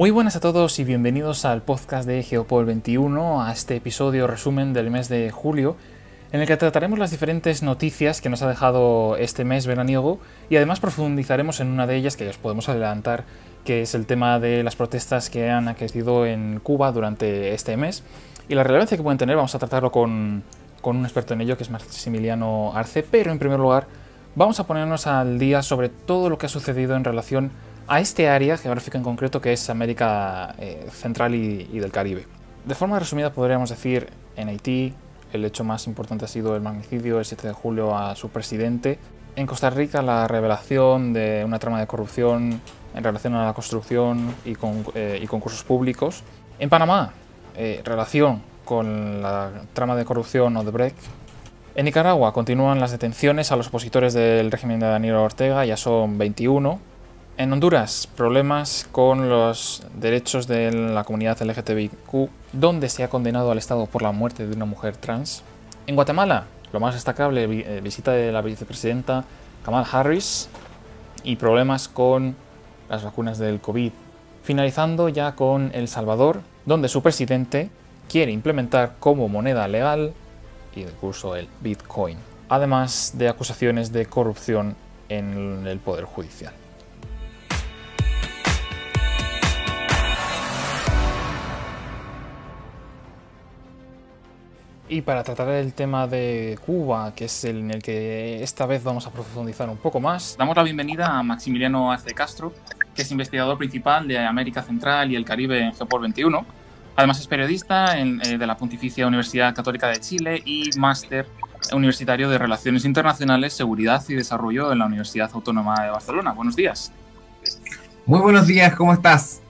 Muy buenas a todos y bienvenidos al podcast de Geopol 21, a este episodio resumen del mes de julio, en el que trataremos las diferentes noticias que nos ha dejado este mes veraniego y además profundizaremos en una de ellas que os podemos adelantar, que es el tema de las protestas que han aquecido en Cuba durante este mes y la relevancia que pueden tener. Vamos a tratarlo con, con un experto en ello, que es Maximiliano Arce, pero en primer lugar vamos a ponernos al día sobre todo lo que ha sucedido en relación a este área geográfica en concreto que es América eh, Central y, del Caribe. De forma resumida podríamos decir en Haití el hecho más importante ha sido el magnicidio el 7 de julio a su presidente. En Costa Rica la revelación de una trama de corrupción en relación a la construcción y, con, eh, concursos públicos. En Panamá, eh, relación con la trama de corrupción Odebrecht. En Nicaragua continúan las detenciones a los opositores del régimen de Daniel Ortega, ya son 21, en Honduras, problemas con los derechos de la comunidad LGTBIQ, donde se ha condenado al Estado por la muerte de una mujer trans. En Guatemala, lo más destacable, eh, visita de la vicepresidenta Kamal Harris y problemas con las vacunas del COVID. Finalizando ya con El Salvador, donde su presidente quiere implementar como moneda legal y de curso el Bitcoin, además de acusaciones de corrupción en el Poder Judicial. Y para tratar el tema de Cuba, que es el en el que esta vez vamos a profundizar un poco más, damos la bienvenida a Maximiliano Arce Castro, que es investigador principal de América Central y el Caribe en Geopol 21. Además es periodista eh, de la Pontificia Universidad Católica de Chile y máster universitario de Relaciones Internacionales, Seguridad y Desarrollo en la Universidad Autónoma de Barcelona. Buenos días. Muy buenos días, ¿cómo estás?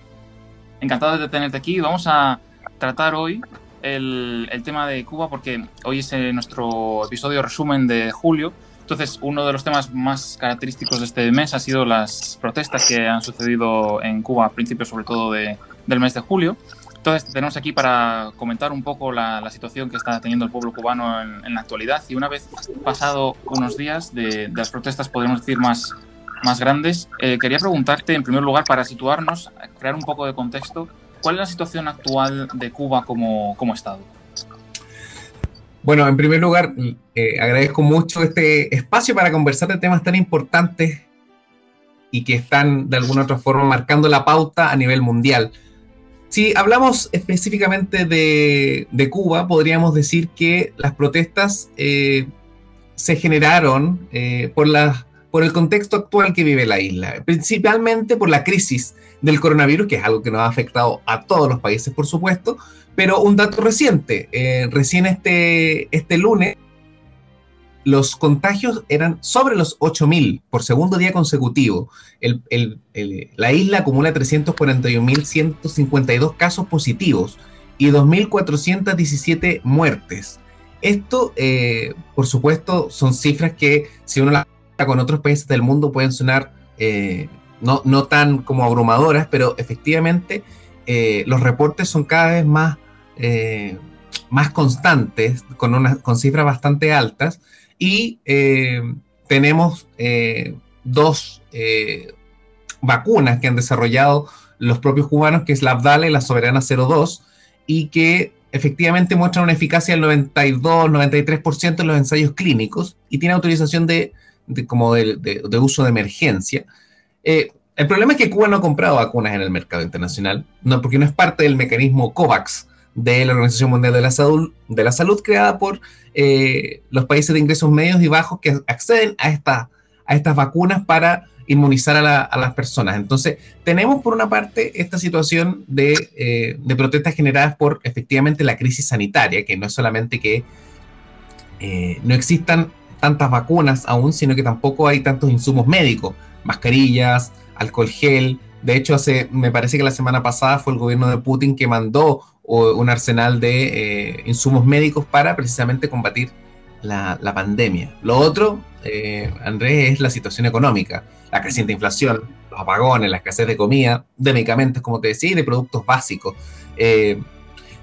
Encantado de tenerte aquí. Vamos a tratar hoy el, tema de Cuba porque hoy es eh, nuestro episodio resumen de julio. Entonces, uno de los temas más característicos de este mes ha sido las protestas que han sucedido en Cuba a principios, sobre todo, de, del mes de julio. Entonces, tenemos aquí para comentar un poco la, situación que está teniendo el pueblo cubano en, la actualidad. Y una vez pasado unos días de, las protestas, podemos decir, más, más grandes, eh, quería preguntarte, en primer lugar, para situarnos, crear un poco de contexto, ¿Cuál es la situación actual de Cuba como, como Estado? Bueno, en primer lugar, eh, agradezco mucho este espacio para conversar de temas tan importantes y que están de alguna otra forma marcando la pauta a nivel mundial. Si hablamos específicamente de, Cuba, podríamos decir que las protestas eh, se generaron eh, por las por el contexto actual que vive la isla, principalmente por la crisis del coronavirus, que es algo que nos ha afectado a todos los países, por supuesto, pero un dato reciente, eh, recién este, este lunes, los contagios eran sobre los 8.000 por segundo día consecutivo. la isla acumula 341.152 casos positivos y 2.417 muertes. Esto, eh, por supuesto, son cifras que si uno las con otros países del mundo pueden sonar eh, no, no, tan como abrumadoras, pero efectivamente eh, los reportes son cada vez más, eh, más constantes, con, una, con cifras bastante altas, y tenemos dos vacunas que han desarrollado los propios cubanos, que es la Abdala y la Soberana 02, y que efectivamente muestran una eficacia del 92-93% en los ensayos clínicos y tiene autorización de como de, uso de emergencia. Eh, el problema es que Cuba no ha comprado vacunas en el mercado internacional, no, porque no es parte del mecanismo COVAX de la Organización Mundial de la Salud, de la Salud creada por eh, los países de ingresos medios y bajos que acceden a, esta, a estas vacunas para inmunizar a, las personas. Entonces, tenemos por una parte esta situación de, eh, de, protestas generadas por efectivamente la crisis sanitaria, que no es solamente que no existan tantas vacunas aún, sino que tampoco hay tantos insumos médicos, mascarillas, alcohol gel. De hecho, hace, me parece que la semana pasada fue el gobierno de Putin que mandó un arsenal de eh, insumos médicos para precisamente combatir la, pandemia. Lo otro, eh, Andrés, es la situación económica, la creciente inflación, los apagones, la escasez de comida, de medicamentos, como te decía, y de productos básicos. Eh,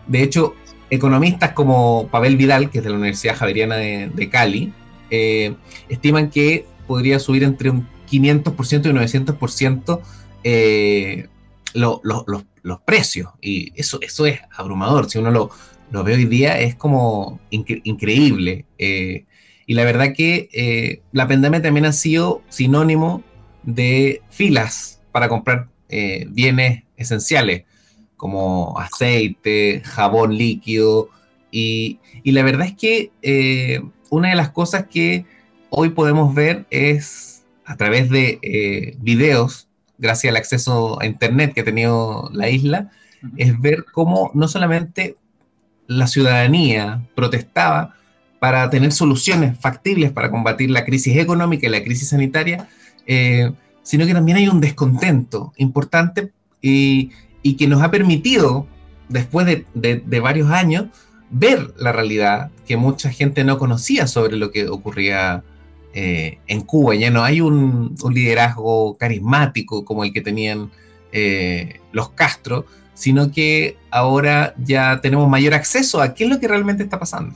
de hecho, economistas como Pavel Vidal, que es de la Universidad Javeriana de Cali, eh, estiman que podría subir entre un 500% y un 900% eh, los precios. Y eso, eso es abrumador. Si uno lo, lo ve hoy día, es como increíble. Eh, y la verdad que eh, la pandemia también ha sido sinónimo de filas para comprar bienes esenciales, como aceite, jabón líquido. Y, y la verdad es que una de las cosas que hoy podemos ver es a través de videos gracias al acceso a Internet que ha tenido la isla, es ver cómo no solamente la ciudadanía protestaba para tener soluciones factibles para combatir la crisis económica y la crisis sanitaria, eh, sino que también hay un descontento importante y, que nos ha permitido, después de, varios años, ver la realidad que mucha gente no conocía sobre lo que ocurría eh, en Cuba. Ya no hay un, liderazgo carismático como el que tenían eh, los Castro, sino que ahora ya tenemos mayor acceso a qué es lo que realmente está pasando.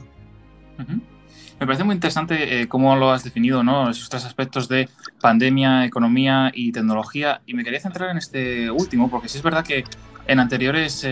Me parece muy interesante eh, cómo lo has definido, ¿no? Esos tres aspectos de pandemia, economía y tecnología. Y me quería centrar en este último, porque sí es verdad que en anteriores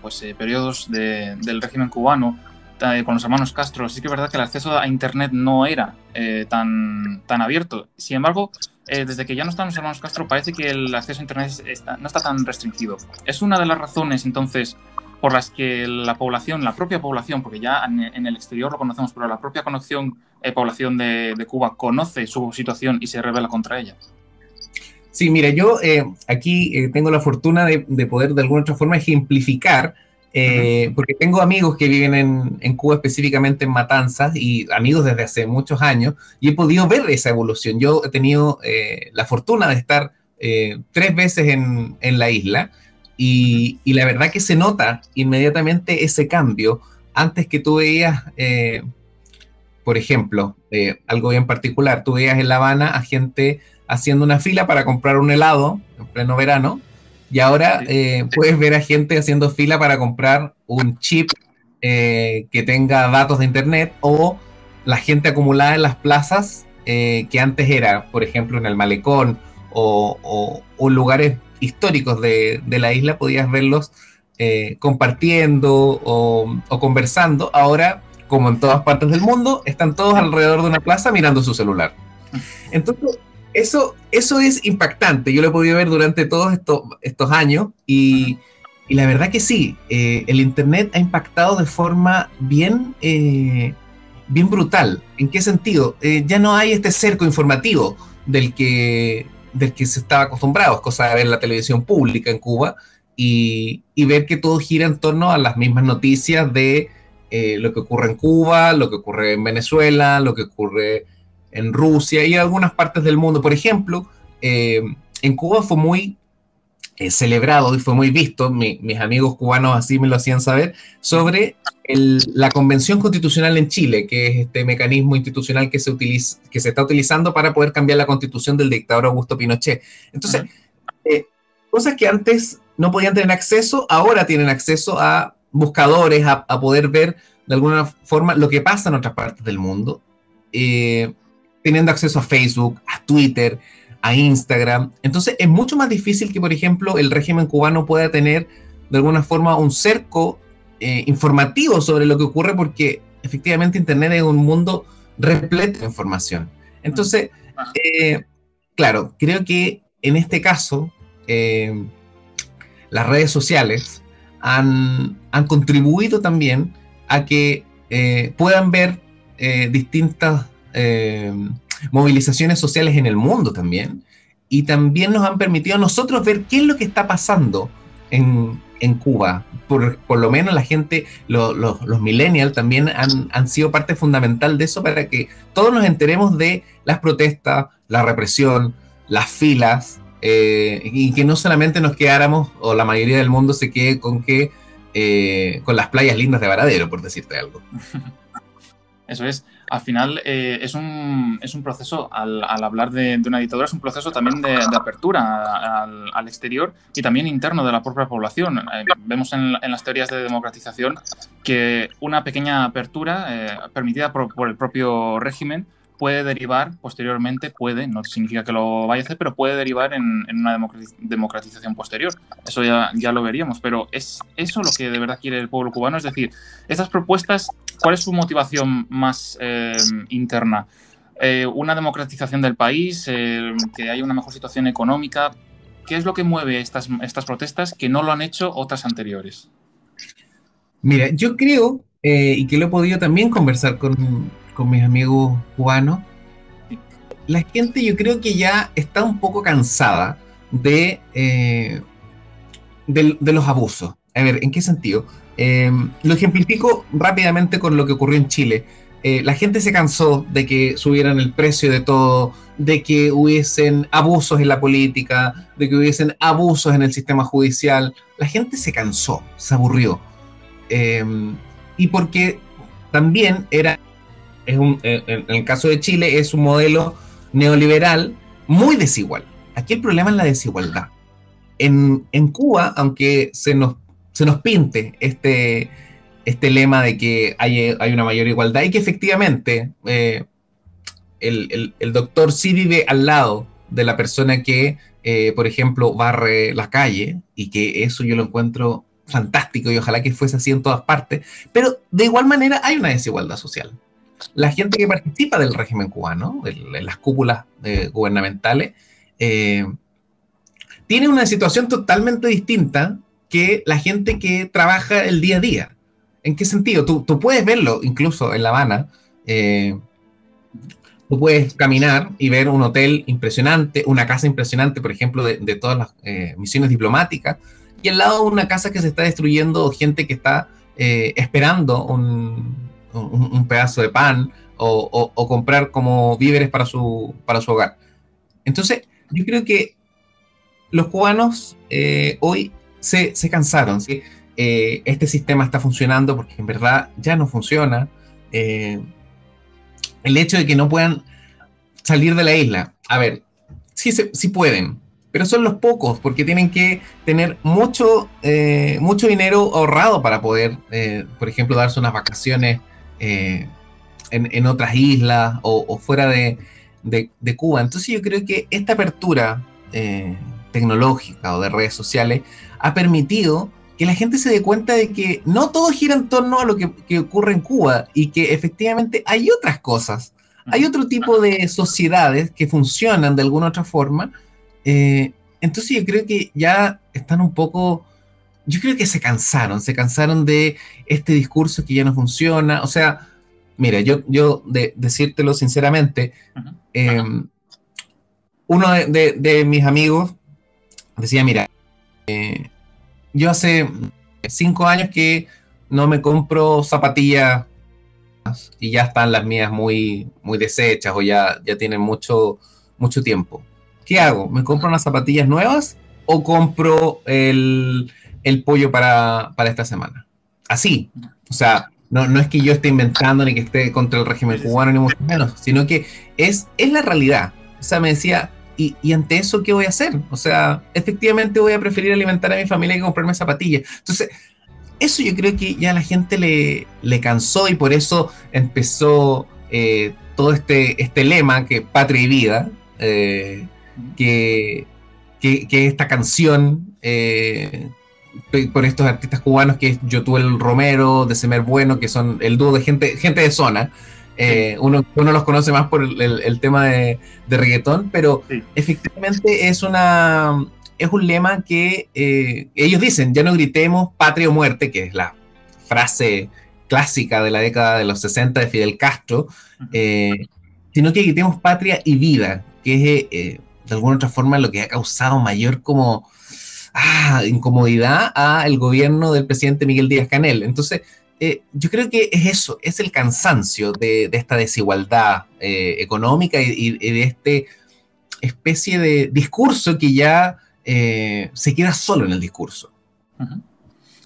pues, periodos del régimen cubano eh, con los hermanos Castro, sí que es verdad que el acceso a Internet no era eh, tan, tan abierto. Sin embargo, eh, desde que ya no están los hermanos Castro, parece que el acceso a Internet no está tan restringido. Es una de las razones, entonces, por las que la población, la propia población, porque ya en, el exterior lo conocemos, pero la propia conexión, población de, Cuba conoce su situación y se revela contra ella. Sí, mira, yo aquí tengo la fortuna de, de, poder de alguna otra forma ejemplificar eh, porque tengo amigos que viven en, Cuba, específicamente en Matanzas, y amigos desde hace muchos años, y he podido ver esa evolución. Yo he tenido eh, la fortuna de estar eh, tres veces en, la isla, y, la verdad que se nota inmediatamente ese cambio. Antes que tú veías, por ejemplo, algo bien particular, tú veías en La Habana a gente haciendo una fila para comprar un helado en pleno verano, y ahora eh, puedes ver a gente haciendo fila para comprar un chip eh, que tenga datos de internet o la gente acumulada en las plazas eh, que antes era, por ejemplo, en el malecón o, lugares históricos de, la isla, podías verlos compartiendo o, o conversando. Ahora, como en todas partes del mundo, están todos alrededor de una plaza mirando su celular. Entonces, eso, eso es impactante. Yo lo he podido ver durante todos estos, estos años y, la verdad que sí, eh, el Internet ha impactado de forma bien, eh, bien brutal. ¿En qué sentido? Eh, ya no hay este cerco informativo del que, del que se estaba acostumbrado. Es cosa de ver la televisión pública en Cuba y, y ver que todo gira en torno a las mismas noticias de lo que ocurre en Cuba, lo que ocurre en Venezuela, lo que ocurre en Rusia y en algunas partes del mundo. Por ejemplo, eh, en Cuba fue muy eh, celebrado y fue muy visto, mis amigos cubanos así me lo hacían saber, sobre la Convención Constitucional en Chile, que es este mecanismo institucional que se, utiliza, que se está utilizando para poder cambiar la constitución del dictador Augusto Pinochet. Entonces, eh, cosas que antes no podían tener acceso, ahora tienen acceso a buscadores, a, poder ver de alguna forma lo que pasa en otras partes del mundo teniendo acceso a Facebook, a Twitter, a Instagram. Entonces es mucho más difícil que, por ejemplo, el régimen cubano pueda tener de alguna forma un cerco eh, informativo sobre lo que ocurre porque efectivamente Internet es un mundo repleto de información. Entonces, eh, claro, creo que en este caso eh, las redes sociales han, han, contribuido también a que puedan ver distintas eh, movilizaciones sociales en el mundo también. Y también nos han permitido a nosotros ver qué es lo que está pasando en, Cuba. Por, lo menos la gente, los millennials también han, sido parte fundamental de eso para que todos nos enteremos de las protestas, la represión, las filas, eh, y que no solamente nos quedáramos, o la mayoría del mundo se quede con que eh, con las playas lindas de Varadero, por decirte algo. Eso es al final eh, es, un, es, un, proceso, al, hablar de, una dictadura, es un proceso también de, apertura al, exterior y también interno de la propia población. Eh, vemos en, las teorías de democratización que una pequeña apertura eh, permitida por, el propio régimen puede derivar posteriormente, puede, no significa que lo vaya a hacer, pero puede derivar en, una democratización posterior. Eso ya, ya lo veríamos, pero ¿es eso lo que de verdad quiere el pueblo cubano? Es decir, estas propuestas, ¿cuál es su motivación más eh, interna? Eh, ¿Una democratización del país? Eh, ¿Que haya una mejor situación económica? ¿Qué es lo que mueve estas, estas protestas que no lo han hecho otras anteriores? Mira, yo creo, y que lo he podido también conversar con, con mis amigos cubanos, la gente yo creo que ya está un poco cansada de, eh, de, los abusos. A ver, ¿en qué sentido? Em, lo ejemplifico rápidamente con lo que ocurrió en Chile. Eh, la gente se cansó de que subieran el precio de todo, de que hubiesen abusos en la política, de que hubiesen abusos en el sistema judicial. La gente se cansó, se aburrió. Em, y porque también era es un, eh, en, el caso de Chile, es un modelo neoliberal muy desigual. Aquí el problema es la desigualdad. En, Cuba, aunque se nos, se nos pinte este, este lema de que hay, hay una mayor igualdad y que efectivamente eh, el, doctor sí vive al lado de la persona que, eh, por ejemplo, barre la calle y que eso yo lo encuentro fantástico y ojalá que fuese así en todas partes, pero de igual manera hay una desigualdad social la gente que participa del régimen cubano, en las cúpulas eh, gubernamentales, eh, tiene una situación totalmente distinta que la gente que trabaja el día a día. ¿En qué sentido? Tú, puedes verlo incluso en La Habana. Eh, tú puedes caminar y ver un hotel impresionante, una casa impresionante, por ejemplo, de, todas las misiones diplomáticas, y al lado una casa que se está destruyendo, gente que está esperando un, un, pedazo de pan o, comprar como víveres para su, para su hogar. Entonces, yo creo que los cubanos eh, hoy se, cansaron. ¿sí? Eh, este sistema está funcionando porque en verdad ya no funciona. Eh, el hecho de que no puedan salir de la isla, a ver, sí, sí pueden, pero son los pocos porque tienen que tener mucho, mucho dinero ahorrado para poder, por ejemplo, darse unas vacaciones eh, en, otras islas o, fuera de, Cuba. Entonces yo creo que esta apertura eh, tecnológica o de redes sociales ha permitido que la gente se dé cuenta de que no todo gira en torno a lo que, ocurre en Cuba y que efectivamente hay otras cosas, hay otro tipo de sociedades que funcionan de alguna otra forma. Eh, entonces yo creo que ya están un poco yo creo que se cansaron, se cansaron de este discurso que ya no funciona. O sea, mira, yo, yo de, decírtelo sinceramente, em, uno de, mis amigos decía, mira, eh, yo hace cinco años que no me compro zapatillas y ya están las mías muy, muy deshechas o ya, ya tienen mucho, mucho tiempo. ¿Qué hago? ¿Me compro unas zapatillas nuevas o compro el, el pollo para, esta semana. Así. O sea, no, no, es que yo esté inventando ni que esté contra el régimen cubano, ni mucho menos, sino que es, es la realidad. O sea, me decía, ¿y, ante eso qué voy a hacer? O sea, efectivamente voy a preferir alimentar a mi familia que comprarme zapatillas. Entonces, eso yo creo que ya a la gente le, le cansó y por eso empezó eh, todo este, este lema que patria y vida, eh, que, que, esta canción eh, por estos artistas cubanos que es el Romero, de Semer Bueno, que son el dúo de gente, gente de zona. Eh, uno, uno, los conoce más por el, tema de, reggaetón, pero efectivamente es una es un lema que eh, ellos dicen, ya no gritemos patria o muerte, que es la frase clásica de la década de los 60 de Fidel Castro, eh, sino que gritemos patria y vida, que es de alguna otra forma lo que ha causado mayor como ah, incomodidad al gobierno del presidente Miguel Díaz Canel. Entonces, eh, yo creo que es eso, es el cansancio de, esta desigualdad eh, económica y, de este especie de discurso que ya eh, se queda solo en el discurso.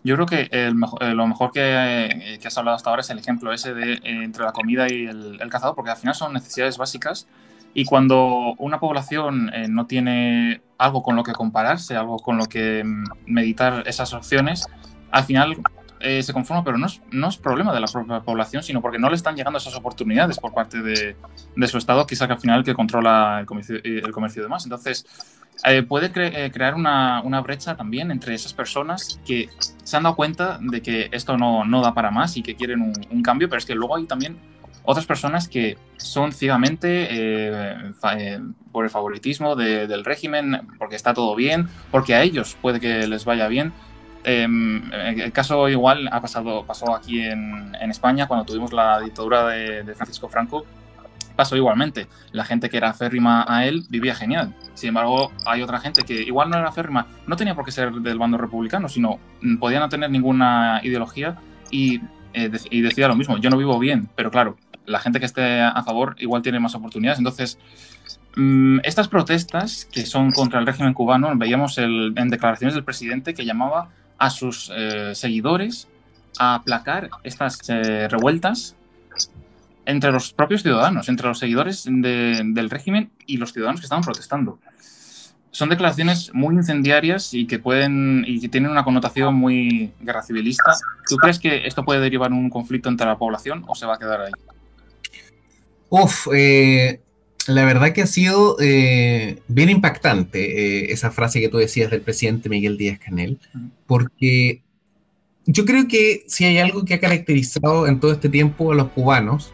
Yo creo que lo mejor que, has hablado hasta ahora es el ejemplo ese de entre la comida y el, el cazador, porque al final son necesidades básicas y cuando una población eh, no tiene algo con lo que compararse, algo con lo que mm, meditar esas opciones, al final eh, se conforma, pero no es, problema de la propia población, sino porque no le están llegando esas oportunidades por parte de, su Estado, que es al final que controla el comercio, el comercio y demás. Entonces, eh, puede cre crear una, brecha también entre esas personas que se han dado cuenta de que esto no, no da para más y que quieren un, un, cambio, pero es que luego hay también otras personas que son ciegamente eh, eh, por el favoritismo de, del régimen, porque está todo bien, porque a ellos puede que les vaya bien. Eh, el caso igual ha pasado, pasó aquí en, en España cuando tuvimos la dictadura de, de, Francisco Franco. Pasó igualmente. La gente que era férrima a él vivía genial. Sin embargo, hay otra gente que igual no era férrima, no tenía por qué ser del bando republicano, sino podía no tener ninguna ideología y, eh, y decía lo mismo. Yo no vivo bien, pero claro, la gente que esté a favor igual tiene más oportunidades. Entonces, mmm, estas protestas que son contra el régimen cubano, veíamos el, en declaraciones del presidente que llamaba a sus eh, seguidores a aplacar estas eh, revueltas entre los propios ciudadanos, entre los seguidores de, del régimen y los ciudadanos que estaban protestando. Son declaraciones muy incendiarias y que pueden y que tienen una connotación muy guerra civilista. ¿Tú crees que esto puede derivar en un conflicto entre la población o se va a quedar ahí? Uf, eh, la verdad que ha sido eh, bien impactante eh, esa frase que tú decías del presidente Miguel Díaz Canel, porque yo creo que si hay algo que ha caracterizado en todo este tiempo a los cubanos,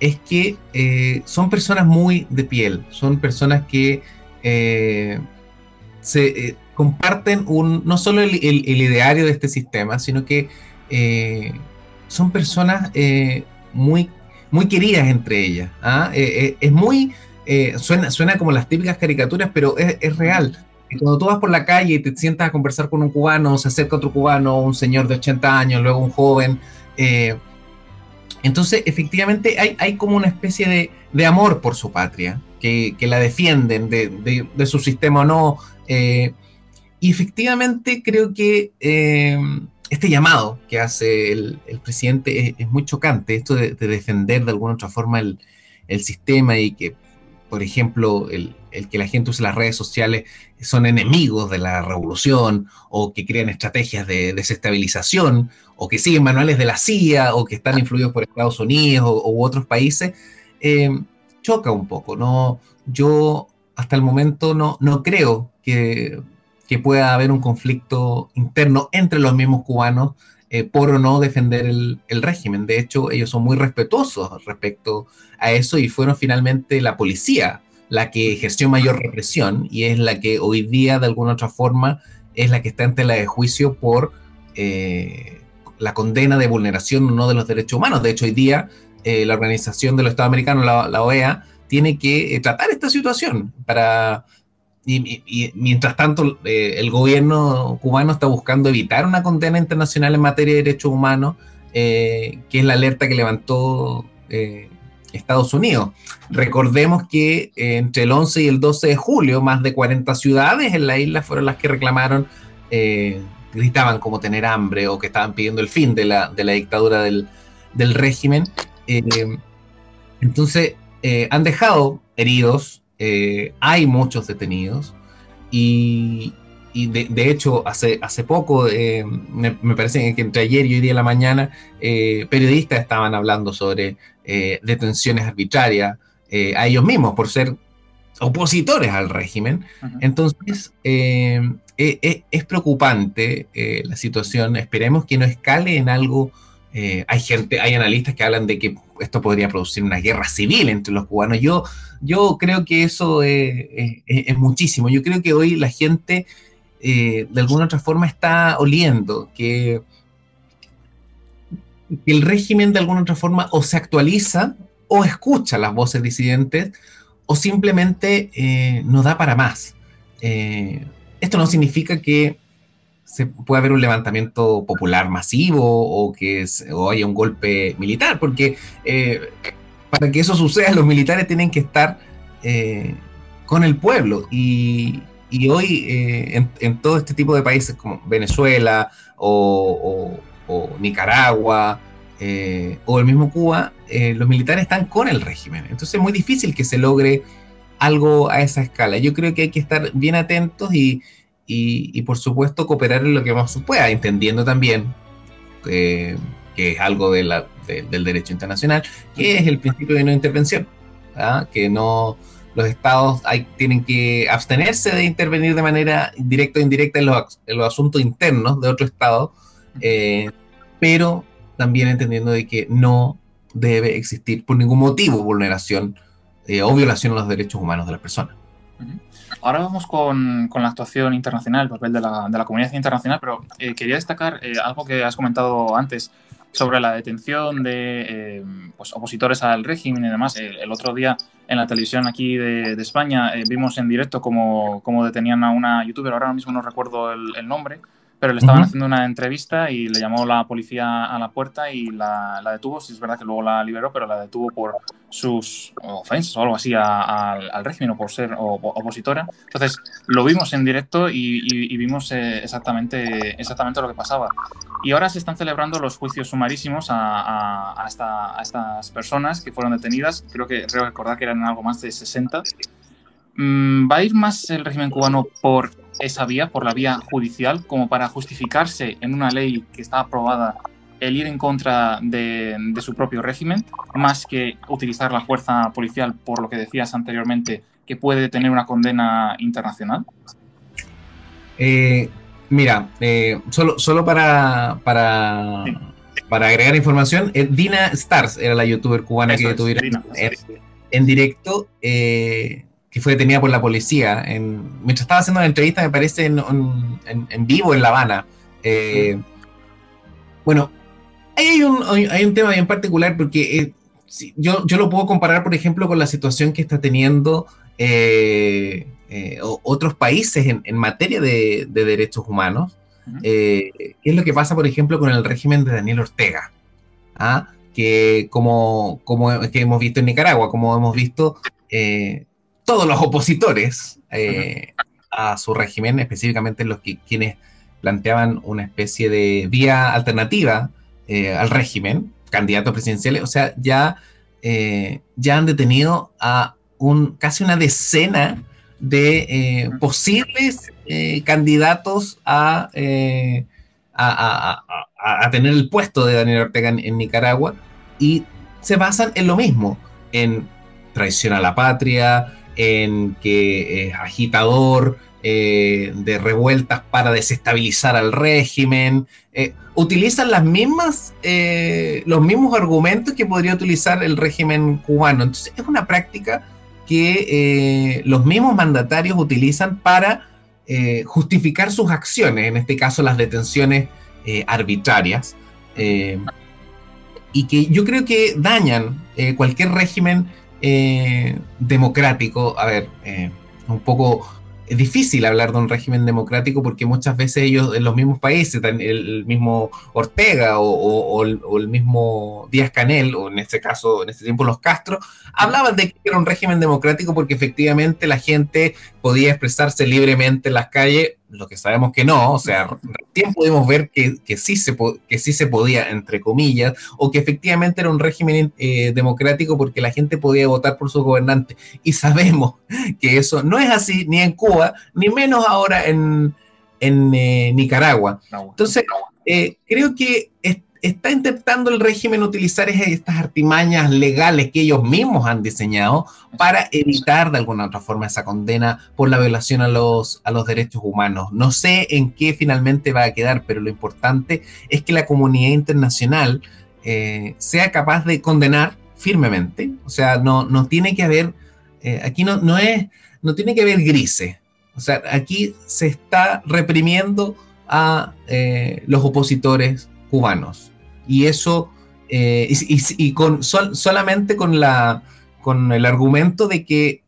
es que eh, son personas muy de piel, son personas que se comparten un, no solo el, el, el, ideario de este sistema, sino que son personas muy muy queridas entre ellas. ¿ah? Eh, eh, es muy, eh, suena, suena como las típicas caricaturas, pero es, es, real. Cuando tú vas por la calle y te sientas a conversar con un cubano, se acerca otro cubano, un señor de 80 años, luego un joven. Eh, entonces, efectivamente, hay, hay, como una especie de, de amor por su patria, que, que la defienden de, de, de, su sistema o no. Y efectivamente creo que este llamado que hace el, presidente es, muy chocante, esto de, de, defender de alguna otra forma el, sistema y que, por ejemplo, el, el, que la gente use las redes sociales son enemigos de la revolución o que crean estrategias de desestabilización o que siguen manuales de la CIA o que están influidos por Estados Unidos o, u otros países, eh, choca un poco. ¿no? Yo hasta el momento no, no creo que que pueda haber un conflicto interno entre los mismos cubanos eh, por o no defender el, régimen. De hecho, ellos son muy respetuosos respecto a eso y fueron finalmente la policía la que ejerció mayor represión y es la que hoy día, de alguna otra forma, es la que está en tela de juicio por eh, la condena de vulneración o no de los derechos humanos. De hecho, hoy día eh, la Organización de los Estados Americanos, la, OEA, tiene que eh, tratar esta situación para y, mientras tanto, eh, el gobierno cubano está buscando evitar una condena internacional en materia de derechos humanos, eh, que es la alerta que levantó eh, Estados Unidos. Recordemos que entre el 11 y el 12 de julio, más de 40 ciudades en la isla fueron las que reclamaron, gritaban como tener hambre o que estaban pidiendo el fin de la, de la dictadura del, régimen. Entonces, han dejado heridos, eh, hay muchos detenidos y, y de, de, hecho hace, hace poco, eh, me, me, parece que entre ayer y hoy día en la mañana, eh, periodistas estaban hablando sobre detenciones arbitrarias a ellos mismos por ser opositores al régimen. Uh -huh. Entonces, es preocupante la situación, esperemos que no escale en algo eh, hay gente, hay analistas que hablan de que esto podría producir una guerra civil entre los cubanos. Yo, yo creo que eso es, es, es muchísimo. Yo creo que hoy la gente eh, de alguna otra forma está oliendo que, que, el régimen de alguna otra forma o se actualiza o escucha las voces disidentes o simplemente eh, no da para más. Eh, esto no significa que se puede haber un levantamiento popular masivo o que o haya un golpe militar, porque eh, para que eso suceda los militares tienen que estar eh, con el pueblo y, y hoy eh, en, en, todo este tipo de países como Venezuela o, Nicaragua o el mismo Cuba, los militares están con el régimen, entonces es muy difícil que se logre algo a esa escala. Yo creo que hay que estar bien atentos y, y, y, por supuesto cooperar en lo que más se pueda, entendiendo también que es algo de la, del derecho internacional, que es el principio de no intervención, ¿ah? que no los estados hay, tienen que abstenerse de intervenir de manera directa o indirecta en los, en los asuntos internos de otro estado, eh, pero también entendiendo de que no debe existir por ningún motivo vulneración eh, o violación a los derechos humanos de las personas. Ahora vamos con, con, la actuación internacional, el papel de la, de la comunidad internacional, pero eh, quería destacar algo que has comentado antes sobre la detención de pues, opositores al régimen y demás. El, otro día en la televisión aquí de, España vimos en directo cómo, cómo, detenían a una youtuber, ahora mismo no recuerdo el nombre, pero le estaban haciendo una entrevista y le llamó la policía a la puerta y la, la, detuvo. Sí, es verdad que luego la liberó, pero la detuvo por sus ofensas o algo así al régimen o por ser opositora. Entonces, lo vimos en directo y, vimos eh, exactamente, exactamente lo que pasaba. Y ahora se están celebrando los juicios sumarísimos a, a, esta, a estas personas que fueron detenidas. Creo que recordar que eran algo más de 60. Mm, ¿Va a ir más el régimen cubano por esa vía, por la vía judicial, como para justificarse en una ley que está aprobada el ir en contra de, su propio régimen, más que utilizar la fuerza policial, por lo que decías anteriormente, que puede tener una condena internacional? Eh, mira, eh, solo, solo para, para, para agregar información, eh, Dina Stars era la youtuber cubana que tuvieron en, directo que fue detenida por la policía. En, mientras estaba haciendo la entrevista, me parece, en, en, vivo en La Habana. Eh, bueno, hay un, hay un tema bien particular porque eh, yo, yo lo puedo comparar, por ejemplo, con la situación que está teniendo eh, otros países en, materia de, derechos humanos. ¿Qué es lo que pasa, por ejemplo, con el régimen de Daniel Ortega? ¿Ah? Que como, como que hemos visto en Nicaragua, como hemos visto, todos los opositores eh, a su régimen, específicamente los que quienes planteaban una especie de vía alternativa eh, al régimen, candidatos presidenciales, o sea, ya, eh, ya han detenido a un, casi una decena de posibles candidatos a, a, tener el puesto de Daniel Ortega en Nicaragua y se basan en lo mismo, en traición a la patria, en que es agitador eh, de revueltas para desestabilizar al régimen. Eh, utilizan eh, los mismos argumentos que podría utilizar el régimen cubano. Entonces es una práctica que los mismos mandatarios utilizan para justificar sus acciones, en este caso las detenciones arbitrarias, y que yo creo que dañan cualquier régimen eh, democrático, a ver, eh, un poco difícil hablar de un régimen democrático porque muchas veces ellos en los mismos países, el, mismo Ortega o, el, mismo Díaz Canel, o en este caso, en este tiempo los Castro, hablaban de que era un régimen democrático porque efectivamente la gente podía expresarse libremente en las calles, lo que sabemos que no, o sea, recién pudimos ver que, sí se, que sí se podía, entre comillas, o que efectivamente era un régimen eh, democrático porque la gente podía votar por sus gobernantes. Y sabemos que eso no es así ni en Cuba, ni menos ahora en, en eh, Nicaragua. Entonces, eh, creo que está intentando el régimen utilizar estas artimañas legales que ellos mismos han diseñado para evitar de alguna otra forma esa condena por la violación a los, a los derechos humanos. No sé en qué finalmente va a quedar, pero lo importante es que la comunidad internacional eh, sea capaz de condenar firmemente. O sea, no, no tiene que haber, eh, aquí no, no, es, no tiene que haber grises. O sea, aquí se está reprimiendo a eh, los opositores cubanos. Y eso, eh, y, con, solamente con, la, con el argumento de que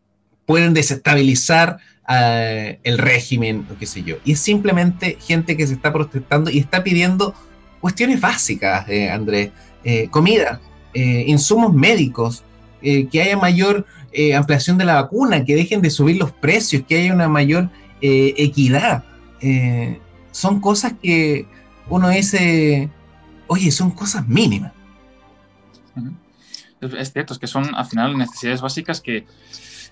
pueden desestabilizar eh, el régimen, o qué sé yo. Y es simplemente gente que se está protestando y está pidiendo cuestiones básicas, eh, Andrés. comida, insumos médicos, que haya mayor ampliación de la vacuna, que dejen de subir los precios, que haya una mayor equidad. son cosas que uno dice, oye, son cosas mínimas. Es cierto, es que son al final necesidades básicas que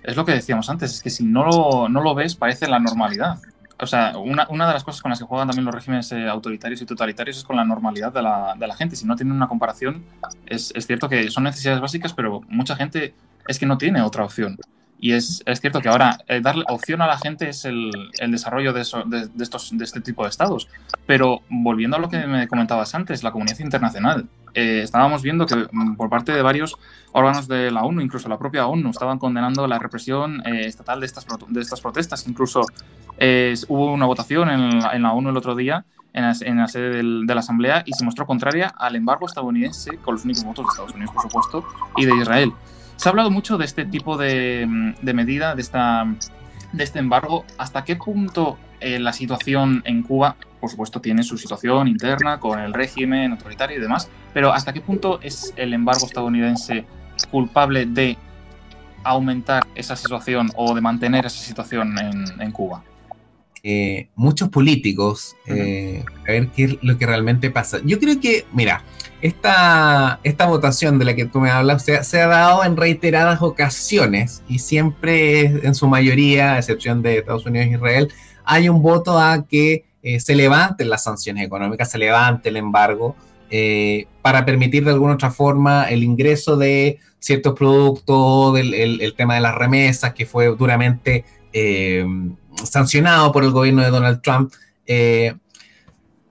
es lo que decíamos antes, es que si no lo, no lo ves parece la normalidad. o sea, una, una, de las cosas con las que juegan también los regímenes eh, autoritarios y totalitarios es con la normalidad de la, de la gente. Si no tienen una comparación, es, es, cierto que son necesidades básicas, pero mucha gente es que no tiene otra opción. Y es, es cierto que ahora eh, darle opción a la gente es el, el desarrollo de, eso, de, de, estos, de este tipo de estados. Pero volviendo a lo que me comentabas antes, la comunidad internacional. Eh, estábamos viendo que mm, por parte de varios órganos de la ONU, incluso la propia ONU, estaban condenando la represión eh, estatal de estas, de estas protestas. Incluso eh, hubo una votación en la, en la, ONU el otro día, en la, en la sede del, de la Asamblea, y se mostró contraria al embargo estadounidense, con los únicos votos de Estados Unidos, por supuesto, y de Israel. Se ha hablado mucho de este tipo de, mm, de medida, de, esta, de este embargo. ¿Hasta qué punto eh, la situación en Cuba, por supuesto, tiene su situación interna con el régimen autoritario y demás, pero ¿hasta qué punto es el embargo estadounidense culpable de aumentar esa situación o de mantener esa situación en, en Cuba? Eh, muchos políticos, eh, a ver qué es lo que realmente pasa. Yo creo que, mira, esta, esta votación de la que tú me hablas se, ha dado en reiteradas ocasiones y siempre, en su mayoría, a excepción de Estados Unidos e Israel, hay un voto a que eh, se levanten las sanciones económicas, se levante el embargo, eh, para permitir de alguna otra forma el ingreso de ciertos productos, del, el, el, tema de las remesas, que fue duramente eh, sancionado por el gobierno de Donald Trump.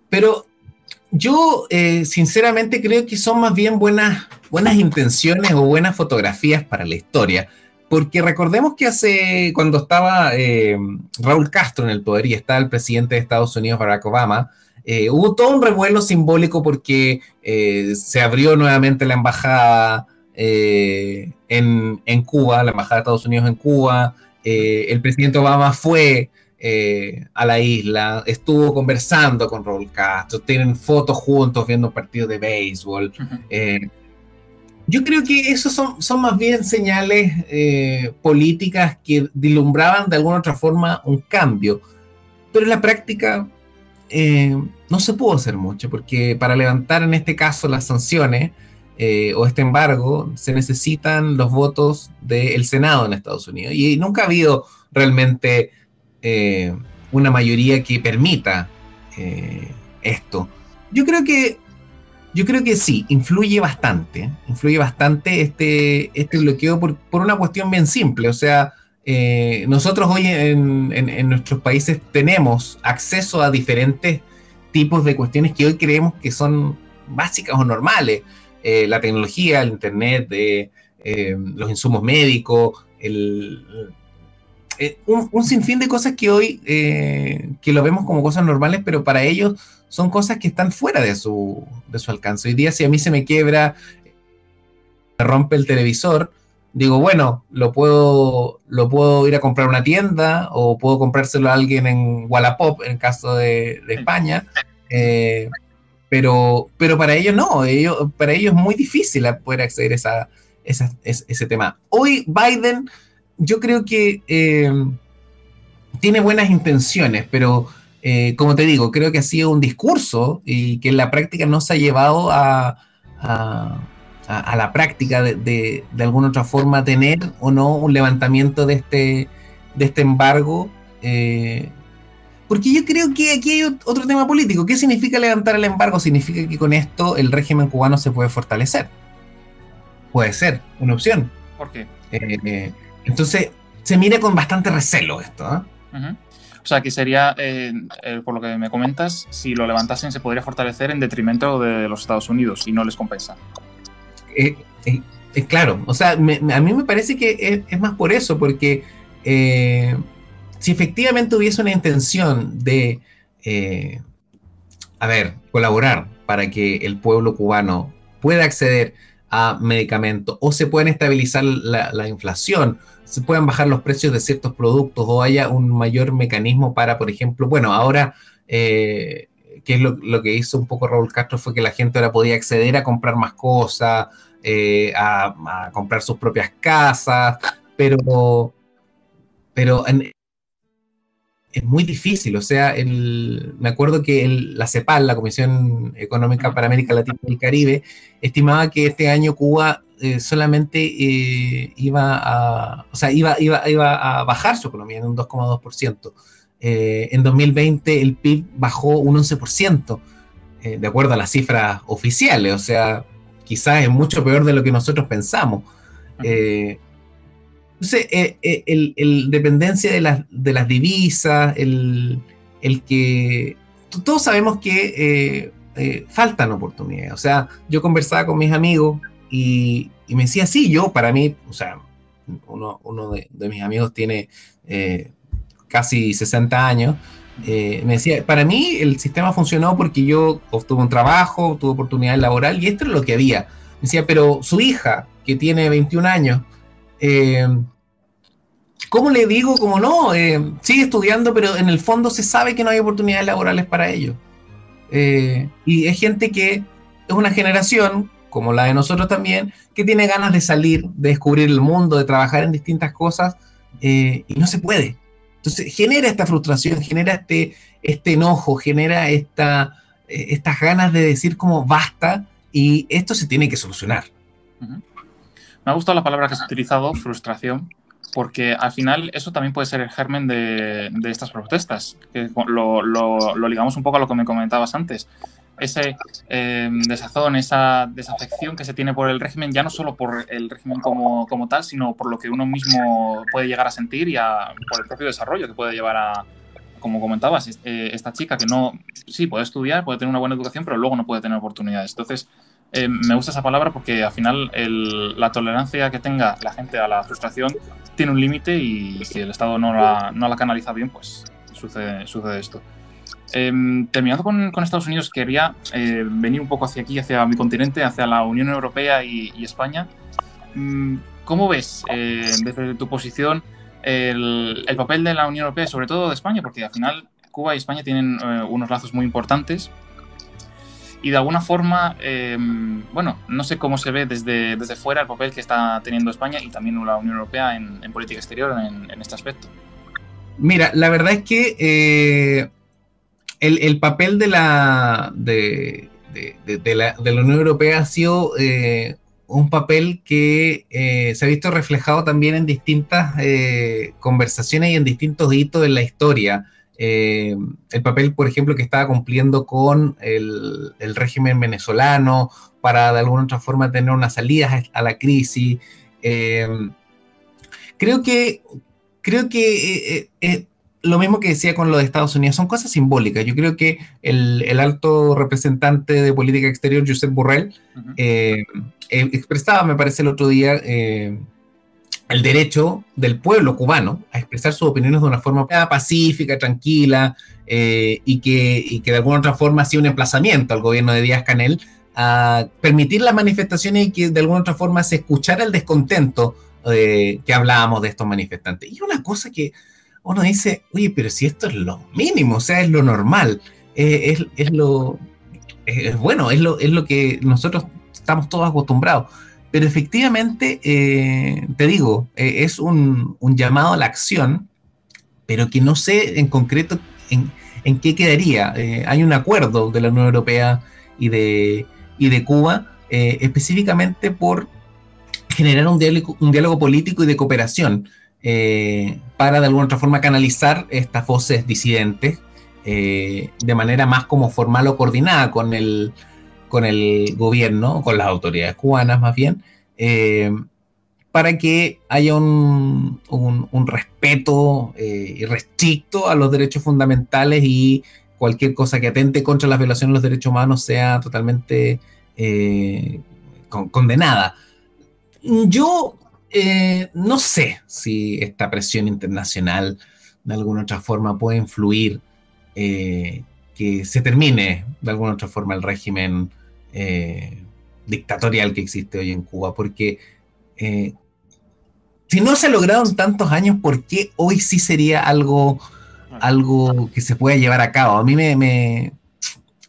pero yo eh, sinceramente creo que son más bien buenas, buenas intenciones o buenas fotografías para la historia. Porque recordemos que hace, cuando estaba eh, Raúl Castro en el poder y estaba el presidente de Estados Unidos, Barack Obama, eh, hubo todo un revuelo simbólico porque se abrió nuevamente la embajada en, en, Cuba, la embajada de Estados Unidos en Cuba. el presidente Obama fue eh, a la isla, estuvo conversando con Raúl Castro, tienen fotos juntos viendo un partido de béisbol. Uh -huh. eh, yo creo que esos son, son más bien señales eh, políticas que dilumbraban de alguna otra forma un cambio, pero en la práctica eh, no se pudo hacer mucho, porque para levantar en este caso las sanciones eh, o este embargo se necesitan los votos del Senado en Estados Unidos, y nunca ha habido realmente eh, una mayoría que permita eh, esto. Yo creo que yo creo que sí, influye bastante, influye bastante este, este bloqueo por, por una cuestión bien simple. O sea, eh, nosotros hoy en, en, nuestros países tenemos acceso a diferentes tipos de cuestiones que hoy creemos que son básicas o normales. La tecnología, el Internet, eh, los insumos médicos, el, eh, un, un, sinfín de cosas que hoy eh, que lo vemos como cosas normales, pero para ellos son cosas que están fuera de su, de su alcance. Hoy día si a mí se me quiebra, me rompe el televisor, digo, bueno, lo puedo, lo puedo ir a comprar a una tienda o puedo comprárselo a alguien en Wallapop, en el caso de, de España. Eh, pero, pero para ellos no, ellos, para ellos es muy difícil poder acceder a esa, esa, ese, ese tema. Hoy Biden yo creo que eh, tiene buenas intenciones, pero eh, como te digo, creo que ha sido un discurso y que en la práctica no se ha llevado a, a, a la práctica de, de, de, alguna otra forma tener o no un levantamiento de este, de este embargo. Eh, porque yo creo que aquí hay otro tema político. ¿Qué significa levantar el embargo? Significa que con esto el régimen cubano se puede fortalecer. Puede ser una opción. ¿Por qué? Eh, entonces, se mira con bastante recelo esto. ¿eh? Uh -huh. O sea, que sería, eh, eh, por lo que me comentas, si lo levantasen se podría fortalecer en detrimento de los Estados Unidos y no les compensa. Eh, claro, o sea, me, a mí me parece que es, es más por eso, porque si efectivamente hubiese una intención de, a ver, colaborar para que el pueblo cubano pueda acceder a medicamentos o se pueden estabilizar la, la, inflación, se puedan bajar los precios de ciertos productos o haya un mayor mecanismo para, por ejemplo, bueno, ahora, eh, que es lo, lo, que hizo un poco Raúl Castro fue que la gente ahora podía acceder a comprar más cosas, eh, a, comprar sus propias casas, pero, pero en, es muy difícil. O sea, el, me acuerdo que el, la CEPAL, la Comisión Económica para América Latina y el Caribe, estimaba que este año Cuba eh, solamente eh, iba a, o sea, iba, iba, iba a bajar su economía en un 2,2%. en 2020 el PIB bajó un 11%, de acuerdo a las cifras oficiales, o sea, quizás es mucho peor de lo que nosotros pensamos. Entonces, el, dependencia de las, de las divisas, el, el que todos sabemos que eh, eh, faltan oportunidades. O sea, yo conversaba con mis amigos y, me decía, sí, yo para mí, o sea, uno, de, mis amigos tiene eh, casi 60 años. me decía, para mí el sistema funcionó porque yo obtuve un trabajo, tuve oportunidad laboral y esto es lo que había. Me decía, pero su hija, que tiene 21 años, ¿Cómo le digo? Como no, eh, sigue estudiando, pero en el fondo se sabe que no hay oportunidades laborales para ellos. Eh, y es gente que es una generación, como la de nosotros también, que tiene ganas de salir, de descubrir el mundo, de trabajar en distintas cosas, eh, y no se puede. Entonces genera esta frustración, genera este, este enojo, genera esta, estas ganas de decir como basta, y esto se tiene que solucionar. Me ha gustado la palabra que has utilizado, frustración, porque al final eso también puede ser el germen de, estas protestas, que lo, ligamos un poco a lo que me comentabas antes. Ese eh, desazón, esa desafección que se tiene por el régimen, ya no solo por el régimen como, tal, sino por lo que uno mismo puede llegar a sentir y por el propio desarrollo que puede llevar a, como comentabas, eh, esta chica que no, sí, puede estudiar, puede tener una buena educación, pero luego no puede tener oportunidades. Entonces, eh, me gusta esa palabra porque al final la tolerancia que tenga la gente a la frustración tiene un límite y si el Estado no la, no la canaliza bien, pues sucede, sucede esto. Em, terminando con, con, Estados Unidos, quería eh, venir un poco hacia aquí, hacia mi continente, hacia la Unión Europea y, España. Mm, ¿Cómo ves eh, desde tu posición el, el, papel de la Unión Europea, sobre todo de España? Porque al final Cuba y España tienen unos lazos muy importantes y de alguna forma, em, bueno, no sé cómo se ve desde, desde fuera el papel que está teniendo España y también la Unión Europea en, política exterior en, este aspecto. Mira, la verdad es que eh, el, papel de la, de, la, Unión Europea ha sido eh, un papel que eh, se ha visto reflejado también en distintas conversaciones y en distintos hitos en la historia. Eh, el papel, por ejemplo, que estaba cumpliendo con el, régimen venezolano para de alguna otra forma tener una salida a la crisis. Eh, creo que, creo que eh, lo mismo que decía con lo de Estados Unidos, son cosas simbólicas. Yo creo que el, alto representante de política exterior, Josep Borrell, expresaba, me parece, el otro día el derecho del pueblo cubano a expresar sus opiniones de una forma pacífica, tranquila, eh, y, que, que, de alguna otra forma hacía un emplazamiento al gobierno de Díaz Canel a permitir las manifestaciones y que de alguna otra forma se escuchara el descontento eh, que hablábamos de estos manifestantes. Y una cosa que uno dice, oye, pero si esto es lo mínimo, o sea, es lo normal, eh, es, es, lo... Es, bueno, es lo, es lo que nosotros estamos todos acostumbrados pero efectivamente, eh, te digo, eh, es un, llamado a la acción, pero que no sé en concreto en, qué quedaría. Eh, hay un acuerdo de la Unión Europea y de, y de Cuba específicamente por generar un diálogo, un diálogo político y de cooperación para de alguna otra forma canalizar estas voces disidentes de manera más como formal o coordinada con el, con el gobierno, con las autoridades cubanas más bien, eh, para que haya un, un, respeto eh, irrestricto a los derechos fundamentales y cualquier cosa que atente contra las violaciones de los derechos humanos sea totalmente eh, condenada. Yo no sé si esta presión internacional de alguna otra forma puede influir que se termine de alguna otra forma el régimen eh, dictatorial que existe hoy en Cuba, porque eh, si no se ha logrado en tantos años, ¿por qué hoy sí sería algo, algo que se pueda llevar a cabo? A mí me... me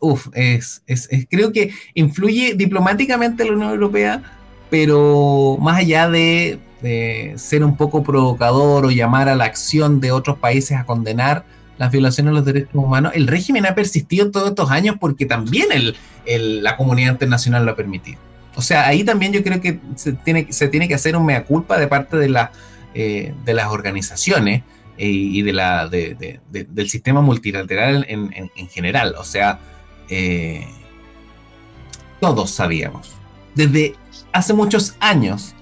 uf, es, creo que influye diplomáticamente la Unión Europea, pero más allá de, de ser un poco provocador o llamar a la acción de otros países a condenar, las violaciones de los derechos humanos, el régimen ha persistido todos estos años porque también el, la comunidad internacional lo ha permitido. O sea, ahí también yo creo que se tiene, se tiene que hacer un mea culpa de parte de, la, eh, de las organizaciones y de la, del sistema multilateral en, general. O sea, todos sabíamos, desde hace muchos años,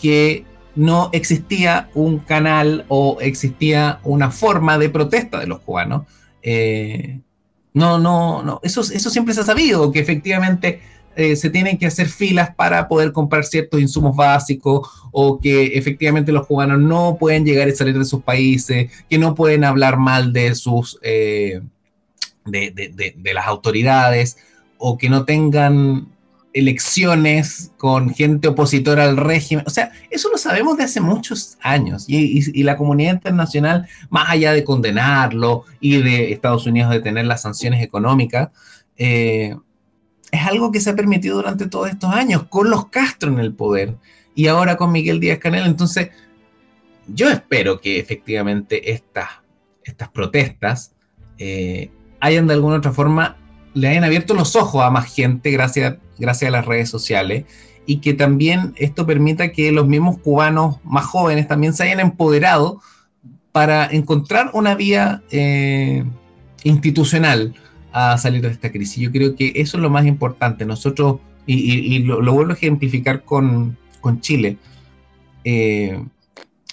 que no existía un canal o existía una forma de protesta de los cubanos. Eh, no, no, no, eso, eso siempre se ha sabido, que efectivamente eh, se tienen que hacer filas para poder comprar ciertos insumos básicos o que efectivamente los cubanos no pueden llegar y salir de sus países, que no pueden hablar mal de sus... Eh, de las autoridades o que no tengan elecciones con gente opositora al régimen. O sea, eso lo sabemos de hace muchos años. Y, la comunidad internacional, más allá de condenarlo y de Estados Unidos de tener las sanciones económicas, eh, es algo que se ha permitido durante todos estos años, con los Castro en el poder y ahora con Miguel Díaz Canel. Entonces, yo espero que efectivamente estas, estas protestas eh, hayan de alguna otra forma le hayan abierto los ojos a más gente gracias, gracias a las redes sociales y que también esto permita que los mismos cubanos más jóvenes también se hayan empoderado para encontrar una vía eh, institucional a salir de esta crisis. Yo creo que eso es lo más importante. Nosotros, y, lo, vuelvo a ejemplificar con, Chile, eh,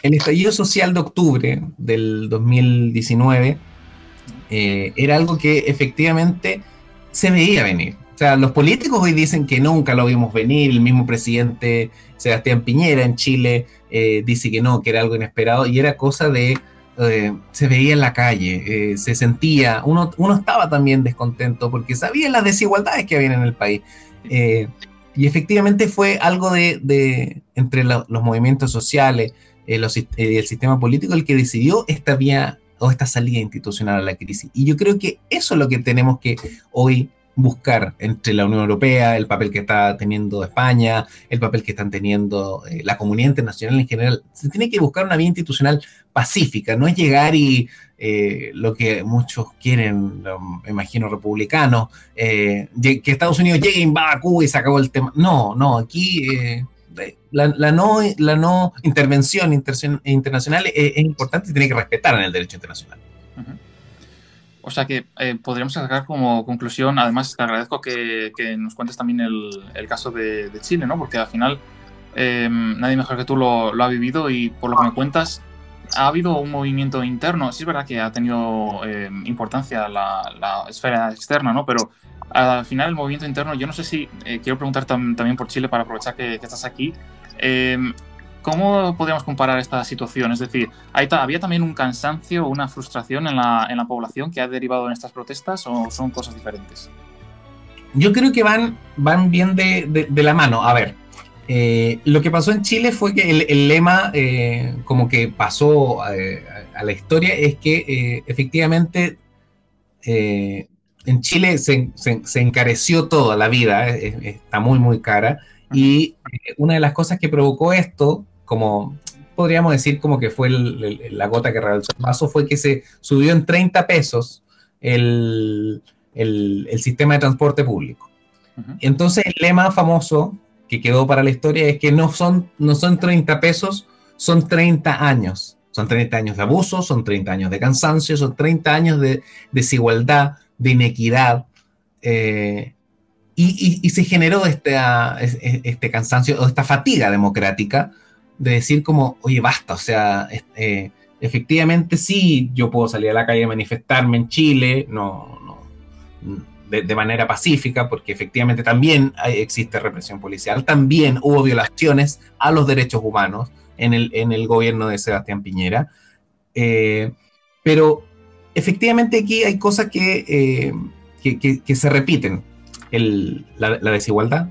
el estallido social de octubre del 2019 eh, era algo que efectivamente se veía venir. O sea, los políticos hoy dicen que nunca lo vimos venir, el mismo presidente Sebastián Piñera en Chile eh, dice que no, que era algo inesperado y era cosa de, eh, se veía en la calle, eh, se sentía, uno, uno estaba también descontento porque sabía las desigualdades que había en el país. y efectivamente fue algo de, entre los movimientos sociales, los, el sistema político el que decidió esta vía o esta salida institucional a la crisis. Y yo creo que eso es lo que tenemos que hoy buscar entre la Unión Europea, el papel que está teniendo España, el papel que están teniendo eh, la comunidad internacional en general. Se tiene que buscar una vía institucional pacífica, no es llegar y eh, lo que muchos quieren, imagino republicanos, eh, que Estados Unidos llegue, invada Cuba y se acabó el tema. No, no, aquí la, no, la no intervención internacional es, importante y tiene que respetar en el derecho internacional. O sea que eh, podríamos sacar como conclusión, además te agradezco que, nos cuentes también el, caso de, Chile, ¿no? Porque al final em, nadie mejor que tú lo, ha vivido y por lo que me cuentas, ha habido un movimiento interno. Sí es verdad que ha tenido em, importancia la, esfera externa, ¿no? Pero al final el movimiento interno, yo no sé si, eh, quiero preguntar también por Chile para aprovechar que, estás aquí, em, ¿cómo podríamos comparar esta situación? Es decir, ¿había también un cansancio, una frustración en la, en la, población que ha derivado en estas protestas o son cosas diferentes? Yo creo que van, van bien de, de, la mano. A ver, eh, lo que pasó en Chile fue que el, lema, eh, como que pasó a, la historia, es que efectivamente en Chile se, encareció toda la vida, está muy, muy cara. Y eh, una de las cosas que provocó esto, como podríamos decir como que fue la gota que rebalsó el vaso, fue que se subió en 30 pesos el, sistema de transporte público. Entonces el lema famoso que quedó para la historia es que no son, no son 30 pesos, son 30 años. Son 30 años de abuso, son 30 años de cansancio, son 30 años de desigualdad, de inequidad. Eh, y, se generó este, este cansancio o esta fatiga democrática de decir como, oye, basta, o sea, eh, efectivamente sí, yo puedo salir a la calle a manifestarme en Chile, no, no de, manera pacífica, porque efectivamente también existe represión policial, también hubo violaciones a los derechos humanos en el, en el gobierno de Sebastián Piñera, eh, pero efectivamente aquí hay cosas que, eh, que, se repiten. la, desigualdad,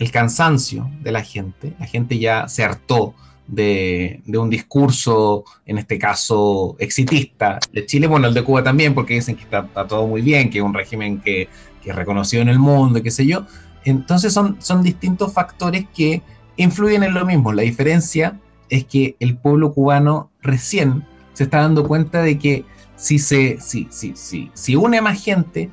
el cansancio de la gente. La gente ya se hartó de, un discurso, en este caso, exitista de Chile, bueno, el de Cuba también, porque dicen que está, todo muy bien, que es un régimen que, que, es reconocido en el mundo, qué sé yo. Entonces son, son distintos factores que influyen en lo mismo. La diferencia es que el pueblo cubano recién se está dando cuenta de que si se si, si, si, si une más gente,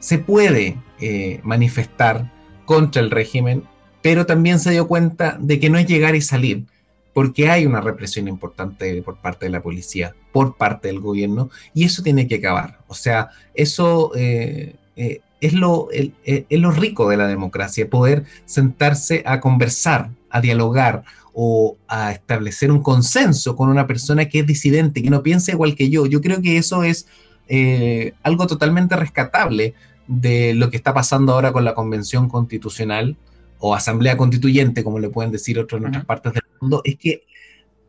se puede eh, manifestar contra el régimen, pero también se dio cuenta de que no es llegar y salir, porque hay una represión importante por parte de la policía, por parte del gobierno, y eso tiene que acabar. O sea, eso eh, eh, es, lo, eh, es lo rico de la democracia, poder sentarse a conversar, a dialogar o a establecer un consenso con una persona que es disidente, que no piensa igual que yo. Yo creo que eso es algo totalmente rescatable de lo que está pasando ahora con la Convención Constitucional o Asamblea Constituyente, como le pueden decir otros en otras partes del mundo, es que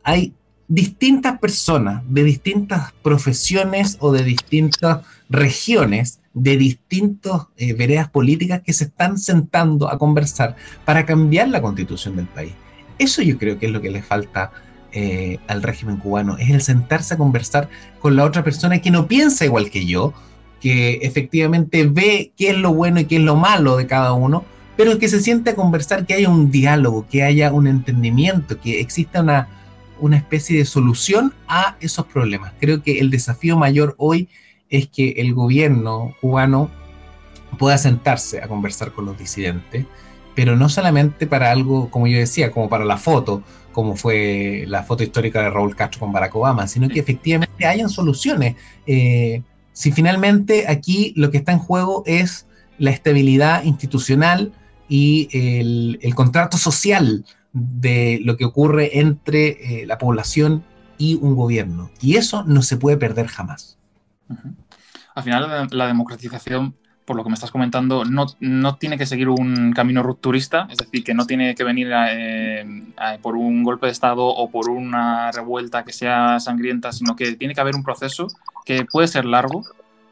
hay distintas personas de distintas profesiones o de distintas regiones, de distintas eh, veredas políticas que se están sentando a conversar para cambiar la constitución del país. Eso yo creo que es lo que le falta eh, al régimen cubano, es el sentarse a conversar con la otra persona que no piensa igual que yo, que efectivamente ve qué es lo bueno y qué es lo malo de cada uno, pero que se siente a conversar, que haya un diálogo, que haya un entendimiento, que exista una, una especie de solución a esos problemas. Creo que el desafío mayor hoy es que el gobierno cubano pueda sentarse a conversar con los disidentes, pero no solamente para algo, como yo decía, como para la foto, como fue la foto histórica de Raúl Castro con Barack Obama, sino que efectivamente hayan soluciones. Eh, si finalmente aquí lo que está en juego es la estabilidad institucional y el, contrato social de lo que ocurre entre eh, la población y un gobierno. Y eso no se puede perder jamás. Al final, la democratización, por lo que me estás comentando, no, no tiene que seguir un camino rupturista, es decir, que no tiene que venir eh, por un golpe de Estado o por una revuelta que sea sangrienta, sino que tiene que haber un proceso que puede ser largo,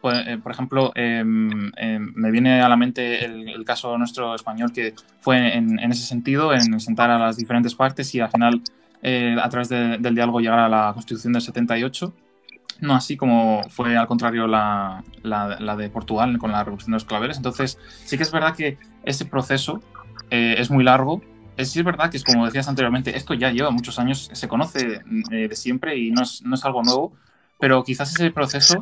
pues, eh, por ejemplo, em, em, me viene a la mente el, caso nuestro español que fue en, ese sentido, en sentar a las diferentes partes y al final, eh, a través del diálogo, llegar a la Constitución del 78. No así como fue al contrario la, la, de Portugal con la Revolución de los Claveles. Entonces, sí que es verdad que ese proceso eh, es muy largo. Es, sí es verdad que es como decías anteriormente, esto ya lleva muchos años, se conoce de siempre y no es, no es algo nuevo, pero quizás ese proceso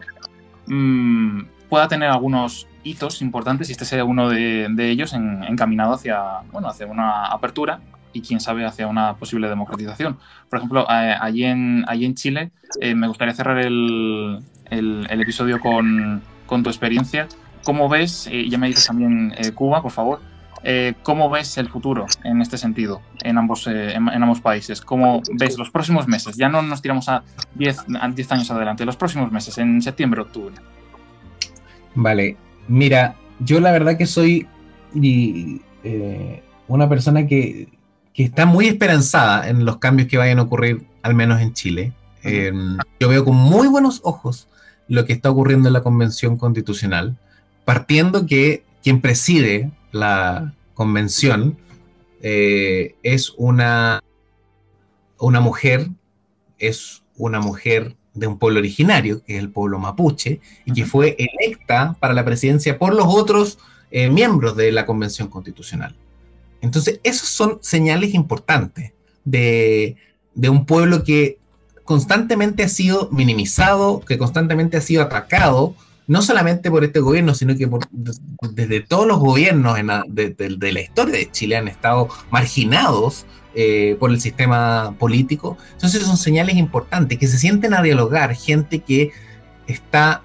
mmm, pueda tener algunos hitos importantes y este sea uno de, ellos encaminado hacia, bueno, hacia una apertura y quién sabe hacia una posible democratización. Por ejemplo, eh, allí, en, allí en Chile eh, me gustaría cerrar el, el, episodio con, con, tu experiencia. ¿Cómo ves, y ya me dices también eh, Cuba, por favor, eh, ¿Cómo ves el futuro en este sentido en ambos, eh, en, ambos países? ¿Cómo ves los próximos meses? Ya no nos tiramos a 10 años adelante, los próximos meses, en septiembre, octubre. Vale, mira, yo la verdad que soy eh, una persona que, que, está muy esperanzada en los cambios que vayan a ocurrir, al menos en Chile. yo veo con muy buenos ojos lo que está ocurriendo en la Convención Constitucional, partiendo que quien preside la convención eh, es una, una mujer, es una mujer de un pueblo originario, que es el pueblo mapuche, y que fue electa para la presidencia por los otros eh, miembros de la Convención Constitucional. Entonces, esos son señales importantes de, de, un pueblo que constantemente ha sido minimizado, que constantemente ha sido atacado no solamente por este gobierno, sino que desde todos los gobiernos de, la historia de Chile han estado marginados eh, por el sistema político. Entonces son señales importantes, que se sienten a dialogar gente que está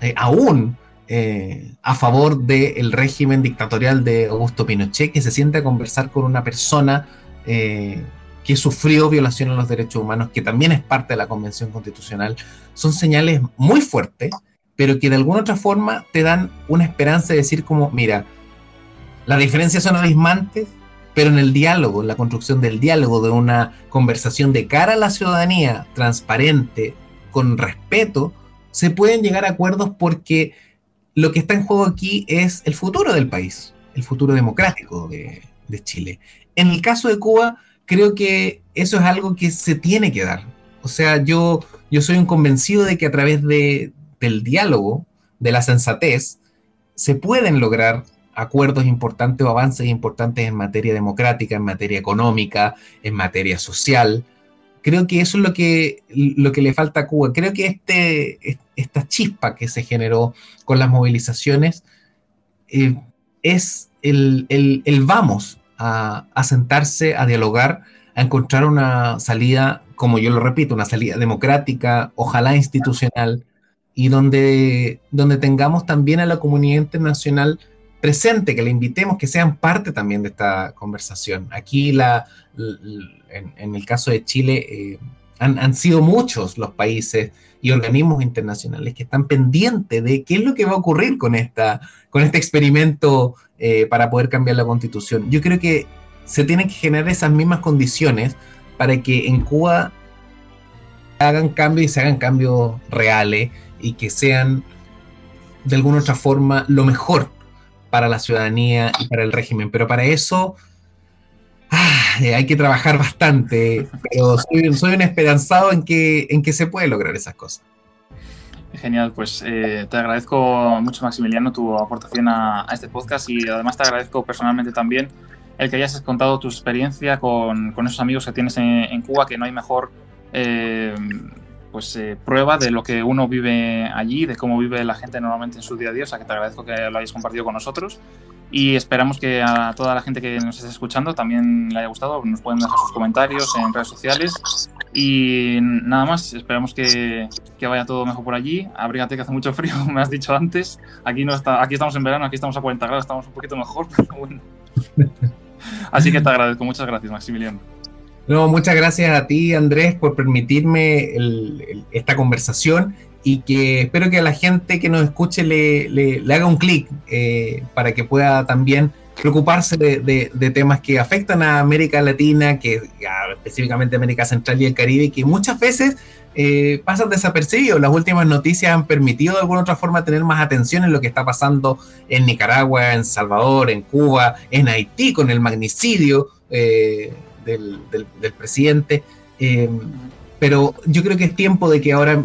eh, aún eh, a favor del régimen dictatorial de Augusto Pinochet, que se siente a conversar con una persona que sufrió violación a los derechos humanos, que también es parte de la Convención Constitucional, son señales muy fuertes pero que de alguna otra forma te dan una esperanza de decir como, mira, las diferencias son abismantes, pero en el diálogo, en la construcción del diálogo, de una conversación de cara a la ciudadanía, transparente, con respeto, se pueden llegar a acuerdos porque lo que está en juego aquí es el futuro del país, el futuro democrático de, Chile. En el caso de Cuba, creo que eso es algo que se tiene que dar. O sea, yo, yo soy un convencido de que a través de, del diálogo, de la sensatez, se pueden lograr acuerdos importantes o avances importantes en materia democrática, en materia económica, en materia social. Creo que eso es lo que, lo que le falta a Cuba. Creo que este, esta chispa que se generó con las movilizaciones eh, es el, vamos a, a sentarse, a dialogar, a encontrar una salida, como yo lo repito, una salida democrática, ojalá institucional, y donde, donde tengamos también a la comunidad internacional presente, que le invitemos, que sean parte también de esta conversación. Aquí, la, en, el caso de Chile, eh, han, sido muchos los países y organismos internacionales que están pendientes de qué es lo que va a ocurrir con, esta, con este experimento eh, para poder cambiar la constitución. Yo creo que se tienen que generar esas mismas condiciones para que en Cuba hagan cambios y se hagan cambios reales y que sean de alguna otra forma lo mejor para la ciudadanía y para el régimen. Pero para eso ah, hay que trabajar bastante, pero soy, un esperanzado en que, en que se puede lograr esas cosas. Genial, pues eh, te agradezco mucho Maximiliano tu aportación a, este podcast y además te agradezco personalmente también el que hayas contado tu experiencia con, con esos amigos que tienes en, Cuba, que no hay mejor eh, pues eh, prueba de lo que uno vive allí, de cómo vive la gente normalmente en su día a día. O sea que te agradezco que lo hayas compartido con nosotros y esperamos que a toda la gente que nos esté escuchando también le haya gustado. Nos pueden dejar sus comentarios en redes sociales y nada más. Esperamos que, que vaya todo mejor por allí. Abrígate que hace mucho frío, me has dicho antes. Aquí no está, aquí estamos en verano, aquí estamos a 40 grados, estamos un poquito mejor, pero bueno. Así que te agradezco. Muchas gracias, Maximiliano. No, muchas gracias a ti, Andrés, por permitirme esta conversación y que espero que a la gente que nos escuche le, haga un clic eh, para que pueda también preocuparse de, temas que afectan a América Latina, que específicamente América Central y el Caribe, que muchas veces eh, pasan desapercibidos. Las últimas noticias han permitido de alguna otra forma tener más atención en lo que está pasando en Nicaragua, en Salvador, en Cuba, en Haití con el magnicidio. Eh, del, presidente. Eh, pero yo creo que es tiempo de que ahora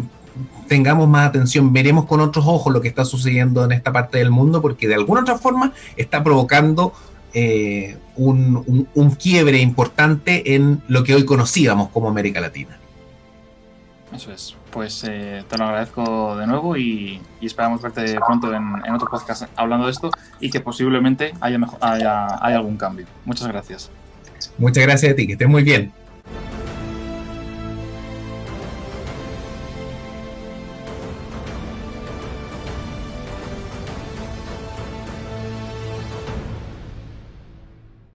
tengamos más atención, veremos con otros ojos lo que está sucediendo en esta parte del mundo, porque de alguna otra forma está provocando eh, un, quiebre importante en lo que hoy conocíamos como América Latina. Eso es. Pues eh, te lo agradezco de nuevo y, esperamos verte pronto en, otro podcast hablando de esto y que posiblemente haya, haya, haya algún cambio. Muchas gracias. Muchas gracias a ti, que estés muy bien.